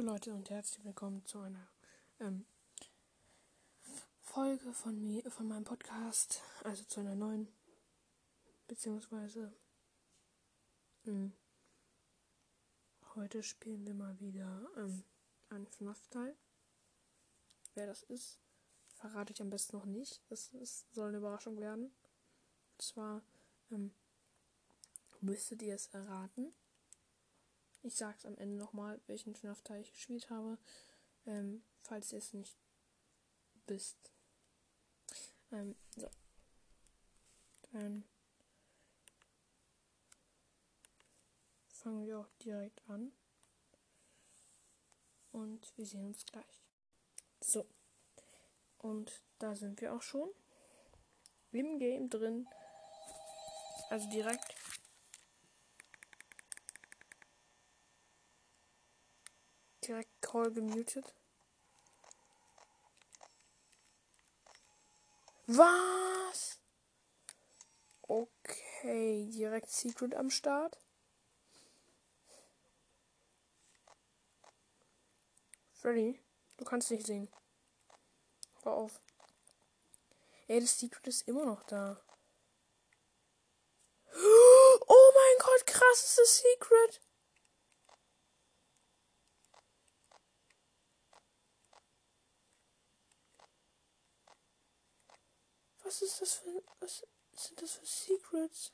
Hallo Leute und herzlich willkommen zu einer ähm, Folge von mir, von meinem Podcast, also zu einer neuen, beziehungsweise mh, hm, heute spielen wir mal wieder ähm, einen FNAF-Teil. Wer das ist, verrate ich am besten noch nicht. Das, das soll eine Überraschung werden. Und zwar ähm, müsstet ihr es erraten. Ich sag's am Ende nochmal, welchen FNAF-Teil ich gespielt habe, ähm, falls ihr es nicht wisst. Ähm, so. Dann fangen wir auch direkt an. Und wir sehen uns gleich. So. Und da sind wir auch schon. Im Game drin. Also direkt direkt Call gemutet. Was? Okay, direkt Secret am Start. Freddy, du kannst nicht sehen. Hör auf. Ey, das Secret ist immer noch da. Oh mein Gott, krass ist das Secret. Was ist das für. Was sind das für Secrets?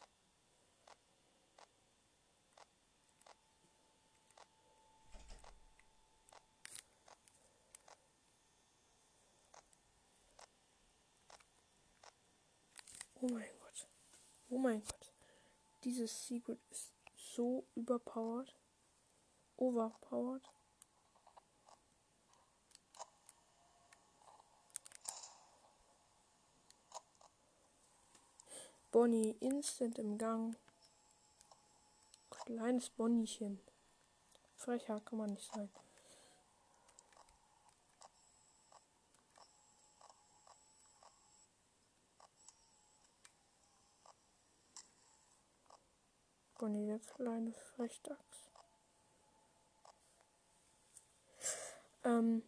Oh mein Gott. Oh mein Gott. Dieses Secret ist so überpowered. Overpowered. Bonnie instant im Gang. Kleines Bonniechen. Frecher kann man nicht sein. Bonnie, der kleine Frechdachs. Ähm.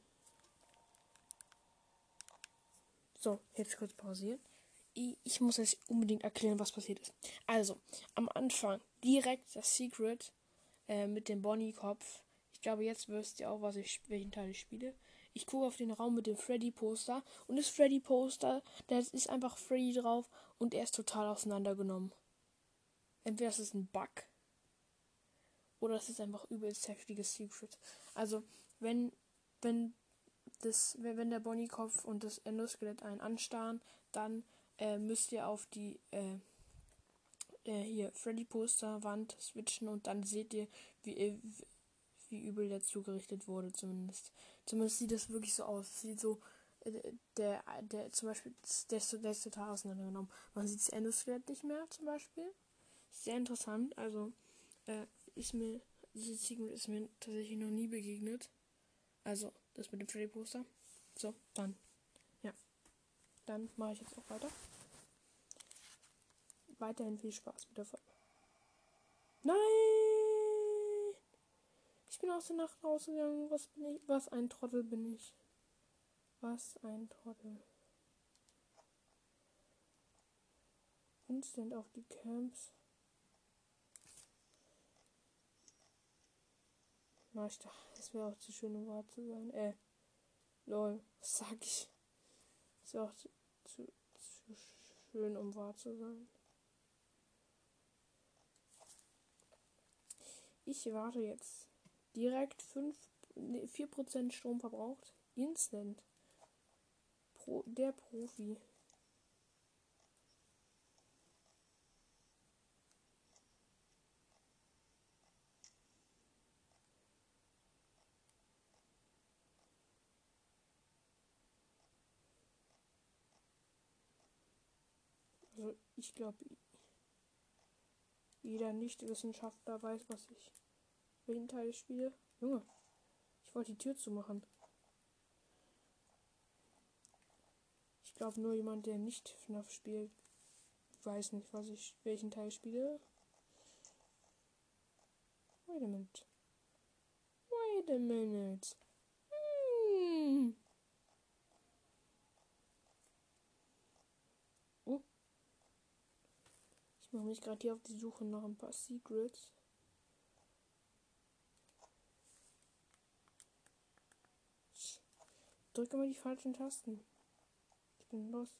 So, jetzt kurz pausieren ich muss euch unbedingt erklären, was passiert ist. Also, am Anfang direkt das Secret äh, mit dem Bonnie-Kopf. Ich glaube, jetzt wisst ihr auch, was ich, welchen Teil ich spiele. Ich gucke auf den Raum mit dem Freddy-Poster und das Freddy-Poster, da ist einfach Freddy drauf und er ist total auseinandergenommen. Entweder ist es ein Bug oder es ist einfach übelst heftiges Secret. Also, wenn, wenn das, wenn der Bonnie-Kopf und das Endoskelett einen anstarren, dann äh, müsst ihr auf die äh, äh, hier Freddy Poster Wand switchen und dann seht ihr, wie, äh, wie übel der zugerichtet wurde, zumindest. Zumindest sieht das wirklich so aus. Sieht so, äh, der, der, zum Beispiel, der der ist total auseinandergenommen. Man sieht das Endoskelett nicht mehr, zum Beispiel. Sehr interessant. Also, äh, ist mir, dieses Secret ist mir tatsächlich noch nie begegnet. Also, das mit dem Freddy Poster. So, dann. Dann mache ich jetzt auch weiter weiterhin viel Spaß mit der Folge. Nein! Ich bin aus der Nacht rausgegangen. Was bin ich? Was ein Trottel bin ich. Was ein Trottel. Instant auf die Camps. Na, ich dachte, es wäre auch zu schön, um wahr zu sein. Äh, lol, was sag ich? Es wäre auch zu, zu, zu schön, um wahr zu sein. Ich warte jetzt. Direkt 5, 4% Strom verbraucht. Instant. Pro, der Profi. Also ich glaube, jeder Nicht-Wissenschaftler weiß, was ich welchen Teil spiele. Junge, ich wollte die Tür zumachen. Ich glaube nur jemand, der nicht FNAF spielt, weiß nicht, was ich welchen Teil spiele. Wait a minute. Wait a minute. Hm. Ich mache mich gerade hier auf die Suche nach ein paar Secrets. Ich drücke immer die falschen Tasten. Ich bin lost.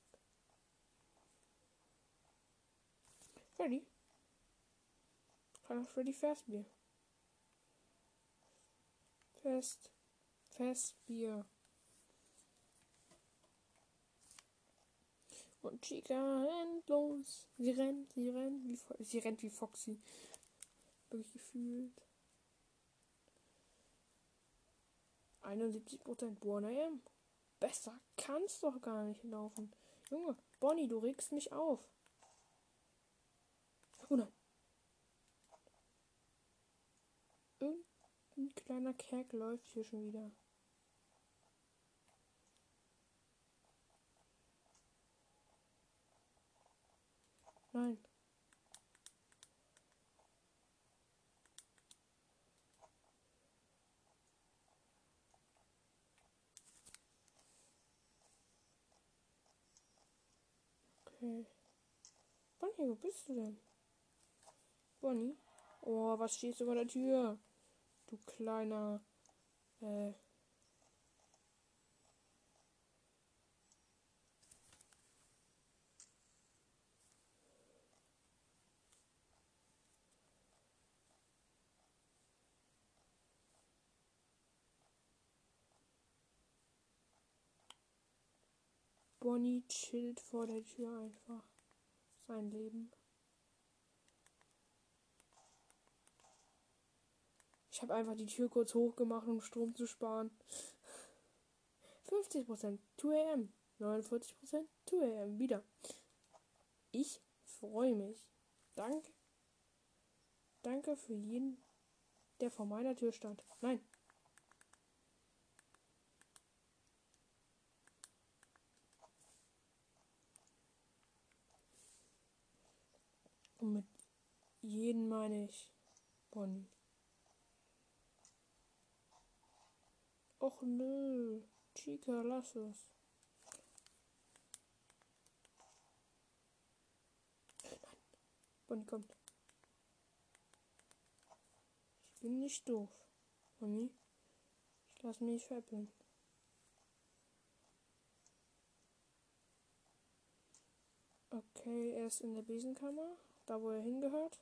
Freddy? Kann Freddy Fastbier. Fest. Festbier. Und Chica rennt los. Sie rennt, sie rennt wie, Fo sie rennt wie Foxy. Wirklich gefühlt. 71% Born AM. Besser kann's doch gar nicht laufen. Junge, Bonnie, du regst mich auf. Oh nein. Irgendein kleiner Kerk läuft hier schon wieder. Nein. Okay. Bonnie, wo bist du denn? Bonnie? Oh, was steht über der Tür? Du kleiner. Äh. Bonnie chillt vor der Tür einfach. Sein Leben. Ich habe einfach die Tür kurz hochgemacht, um Strom zu sparen. 50% 2 am. 49% 2 am. Wieder. Ich freue mich. Danke. Danke für jeden, der vor meiner Tür stand. Nein. Und mit jeden meine ich Bonnie. Och nö. Chica, lass es. Nein. Bonnie kommt. Ich bin nicht doof. Bonnie. Ich lass mich veräppeln. Okay, er ist in der Besenkammer. Da, wo er hingehört.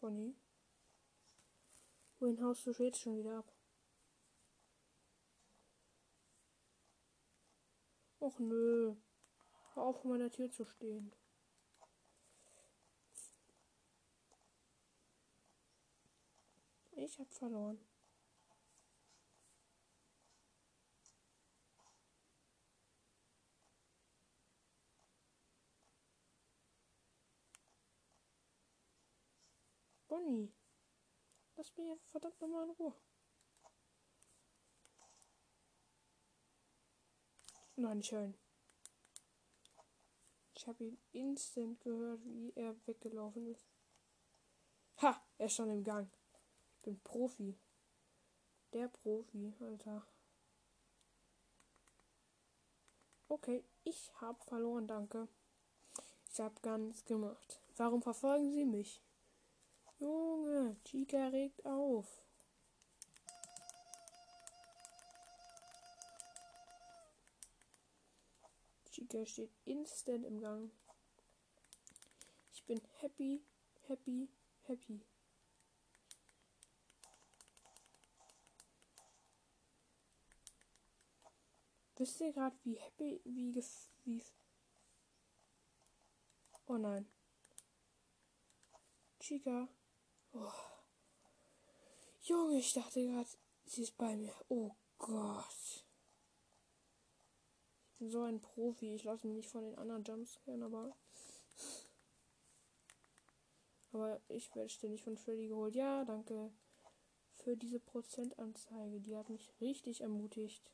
Bonnie. Wohin haust du jetzt schon wieder ab? Och nö. Hör auf, vor meiner Tür zu stehen. Ich hab verloren. Bonnie. Lass mich verdammt nochmal in Ruhe. Nein, hören. Ich habe ihn instant gehört, wie er weggelaufen ist. Ha! Er ist schon im Gang. Ich bin Profi. Der Profi, Alter. Okay, ich habe verloren, danke. Ich habe gar nichts gemacht. Warum verfolgen Sie mich? Junge, Chica regt auf. Chica steht instant im Gang. Ich bin happy, happy, happy. Wisst ihr gerade, wie happy, wie, wie. Oh nein. Chica. Oh. Junge, ich dachte gerade, sie ist bei mir. Oh Gott. Ich bin so ein Profi. Ich lasse mich nicht von den anderen Jumpscaren, aber. Aber ich werde ständig von Freddy geholt. Ja, danke für diese Prozentanzeige. Die hat mich richtig ermutigt.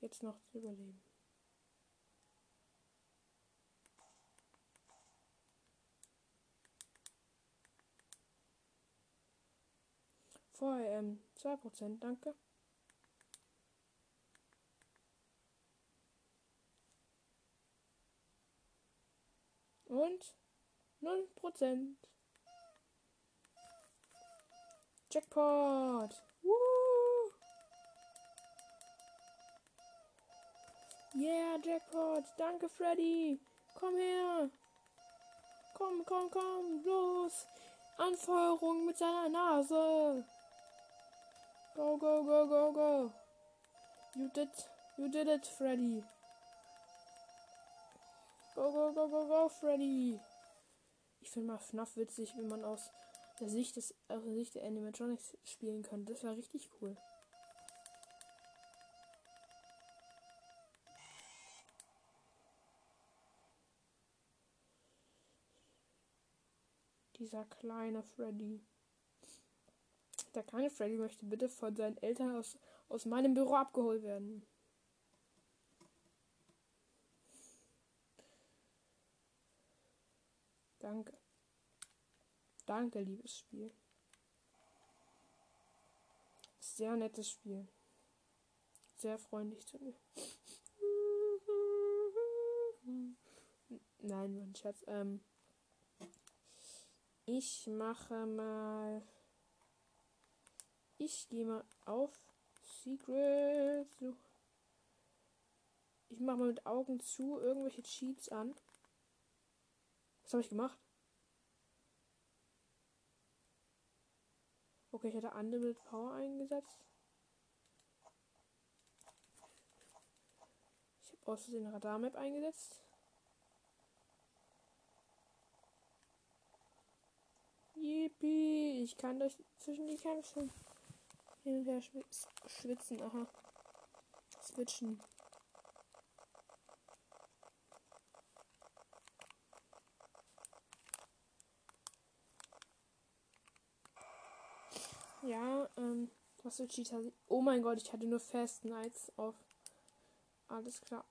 Jetzt noch zu überleben. Vorher, ähm, 2%, danke. Und 0%. Jackpot. Woo. Yeah, Jackpot. Danke, Freddy. Komm her. Komm, komm, komm. Los. Anfeuerung mit seiner Nase. Go, go, go, go, go. You did, you did it, Freddy. Go, go, go, go, go, Freddy. Ich finde mal FNAF witzig, wenn man aus der Sicht des, aus der Sicht der Animatronics spielen könnte. Das wäre richtig cool. Dieser kleine Freddy. Der kleine Freddy möchte bitte von seinen Eltern aus, aus meinem Büro abgeholt werden. Danke. Danke, liebes Spiel. Sehr nettes Spiel. Sehr freundlich zu mir. Nein, mein Schatz. Ähm, ich mache mal. Ich gehe mal auf Secret. Ich mache mal mit Augen zu irgendwelche Cheats an. Was habe ich gemacht? Okay, ich hatte Unlimited Power eingesetzt. Ich habe aus Versehen Radar-Map eingesetzt. Yippie, ich kann durch zwischen die Kämpfe hin und her schwitzen. Aha. Switchen. Ja, ähm, was für Cheater. Oh mein Gott, ich hatte nur Fast Nights auf. Alles klar.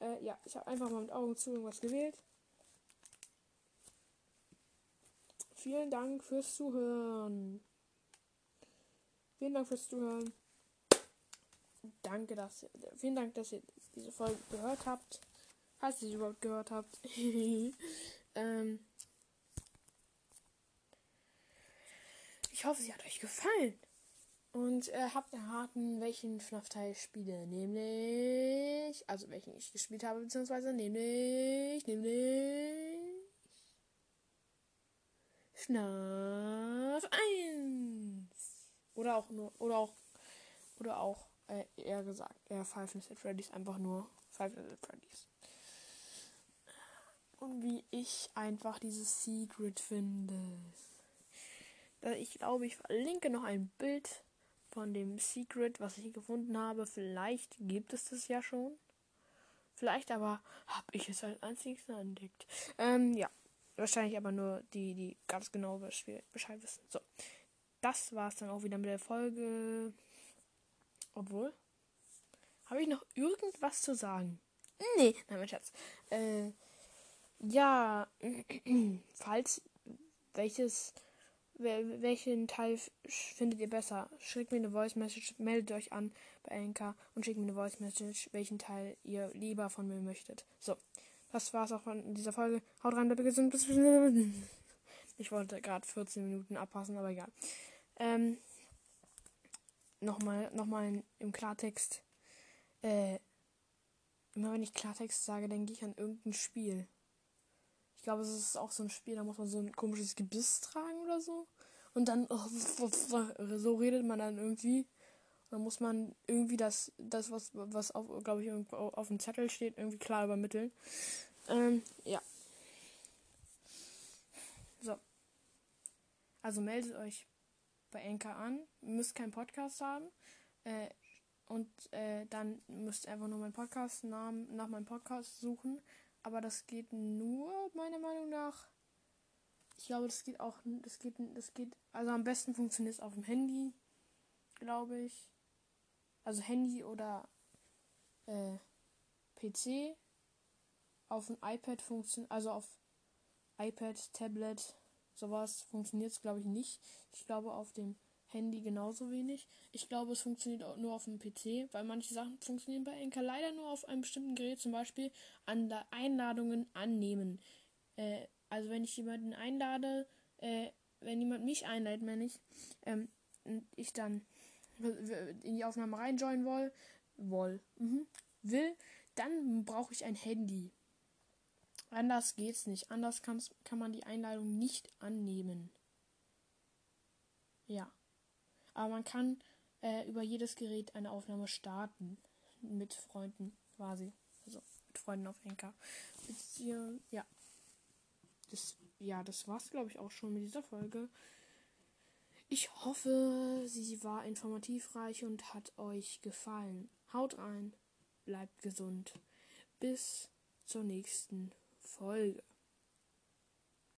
Äh, ja, ich habe einfach mal mit Augen zu irgendwas gewählt. Vielen Dank fürs Zuhören. Vielen Dank fürs Zuhören. Danke, dass ihr, vielen Dank, dass ihr diese Folge gehört habt. Falls ihr sie überhaupt gehört habt. ähm, Ich hoffe, sie hat euch gefallen. Und äh, habt erraten, welchen FNAF-Teil ich spiele. Nämlich. Also welchen ich gespielt habe, beziehungsweise nämlich. Nämlich. FNAF 1. Oder auch nur. Oder auch. Oder auch. Äh, eher gesagt. Eher Five Nights at Freddy's. Einfach nur Five Nights at Freddy's. Und wie ich einfach dieses Secret finde. Ich glaube, ich verlinke noch ein Bild von dem Secret, was ich gefunden habe. Vielleicht gibt es das ja schon. Vielleicht aber habe ich es als einziges entdeckt. Ähm, ja. Wahrscheinlich aber nur die, die ganz genau Bescheid wissen. So. Das war es dann auch wieder mit der Folge. Obwohl. Habe ich noch irgendwas zu sagen? Nee, nein, mein Schatz. Äh, ja, falls welches welchen Teil findet ihr besser? Schickt mir eine Voice Message, meldet euch an bei Anchor und schickt mir eine Voice Message, welchen Teil ihr lieber von mir möchtet. So, das war's auch von dieser Folge. Haut rein, bleibt gesund. Bis ich wollte gerade 14 Minuten abpassen, aber egal. Ähm, nochmal, nochmal im Klartext. Äh, immer wenn ich Klartext sage, denke ich an irgendein Spiel glaube, es ist auch so ein Spiel, da muss man so ein komisches Gebiss tragen oder so. Und dann, oh, so redet man dann irgendwie. dann muss man irgendwie das, das was, was auf, glaube ich, auf dem Zettel steht, irgendwie klar übermitteln. Ähm, ja. So. Also meldet euch bei Enka an. Ihr müsst keinen Podcast haben. Äh, und äh, dann müsst ihr einfach nur meinen Podcast-Namen nach meinem Podcast suchen. Aber das geht nur, meiner Meinung nach. Ich glaube, das geht auch, das geht, das geht, also am besten funktioniert es auf dem Handy, glaube ich. Also Handy oder äh, PC. Auf dem iPad funktioniert, also auf iPad, Tablet, sowas funktioniert es, glaube ich, nicht. Ich glaube, auf dem Handy genauso wenig. Ich glaube, es funktioniert auch nur auf dem PC, weil manche Sachen funktionieren bei Enker leider nur auf einem bestimmten Gerät, zum Beispiel Anla Einladungen annehmen. Äh, also wenn ich jemanden einlade, äh, wenn jemand mich einlädt, meine ich, ähm, und ich dann in die Aufnahme reinjoinen will, mhm, will dann brauche ich ein Handy. Anders geht's nicht. Anders kann man die Einladung nicht annehmen. Ja. Aber man kann äh, über jedes Gerät eine Aufnahme starten. Mit Freunden quasi. Also mit Freunden auf Enker. Ja. Das, ja, das war's, glaube ich, auch schon mit dieser Folge. Ich hoffe, sie war informativreich und hat euch gefallen. Haut rein, bleibt gesund. Bis zur nächsten Folge.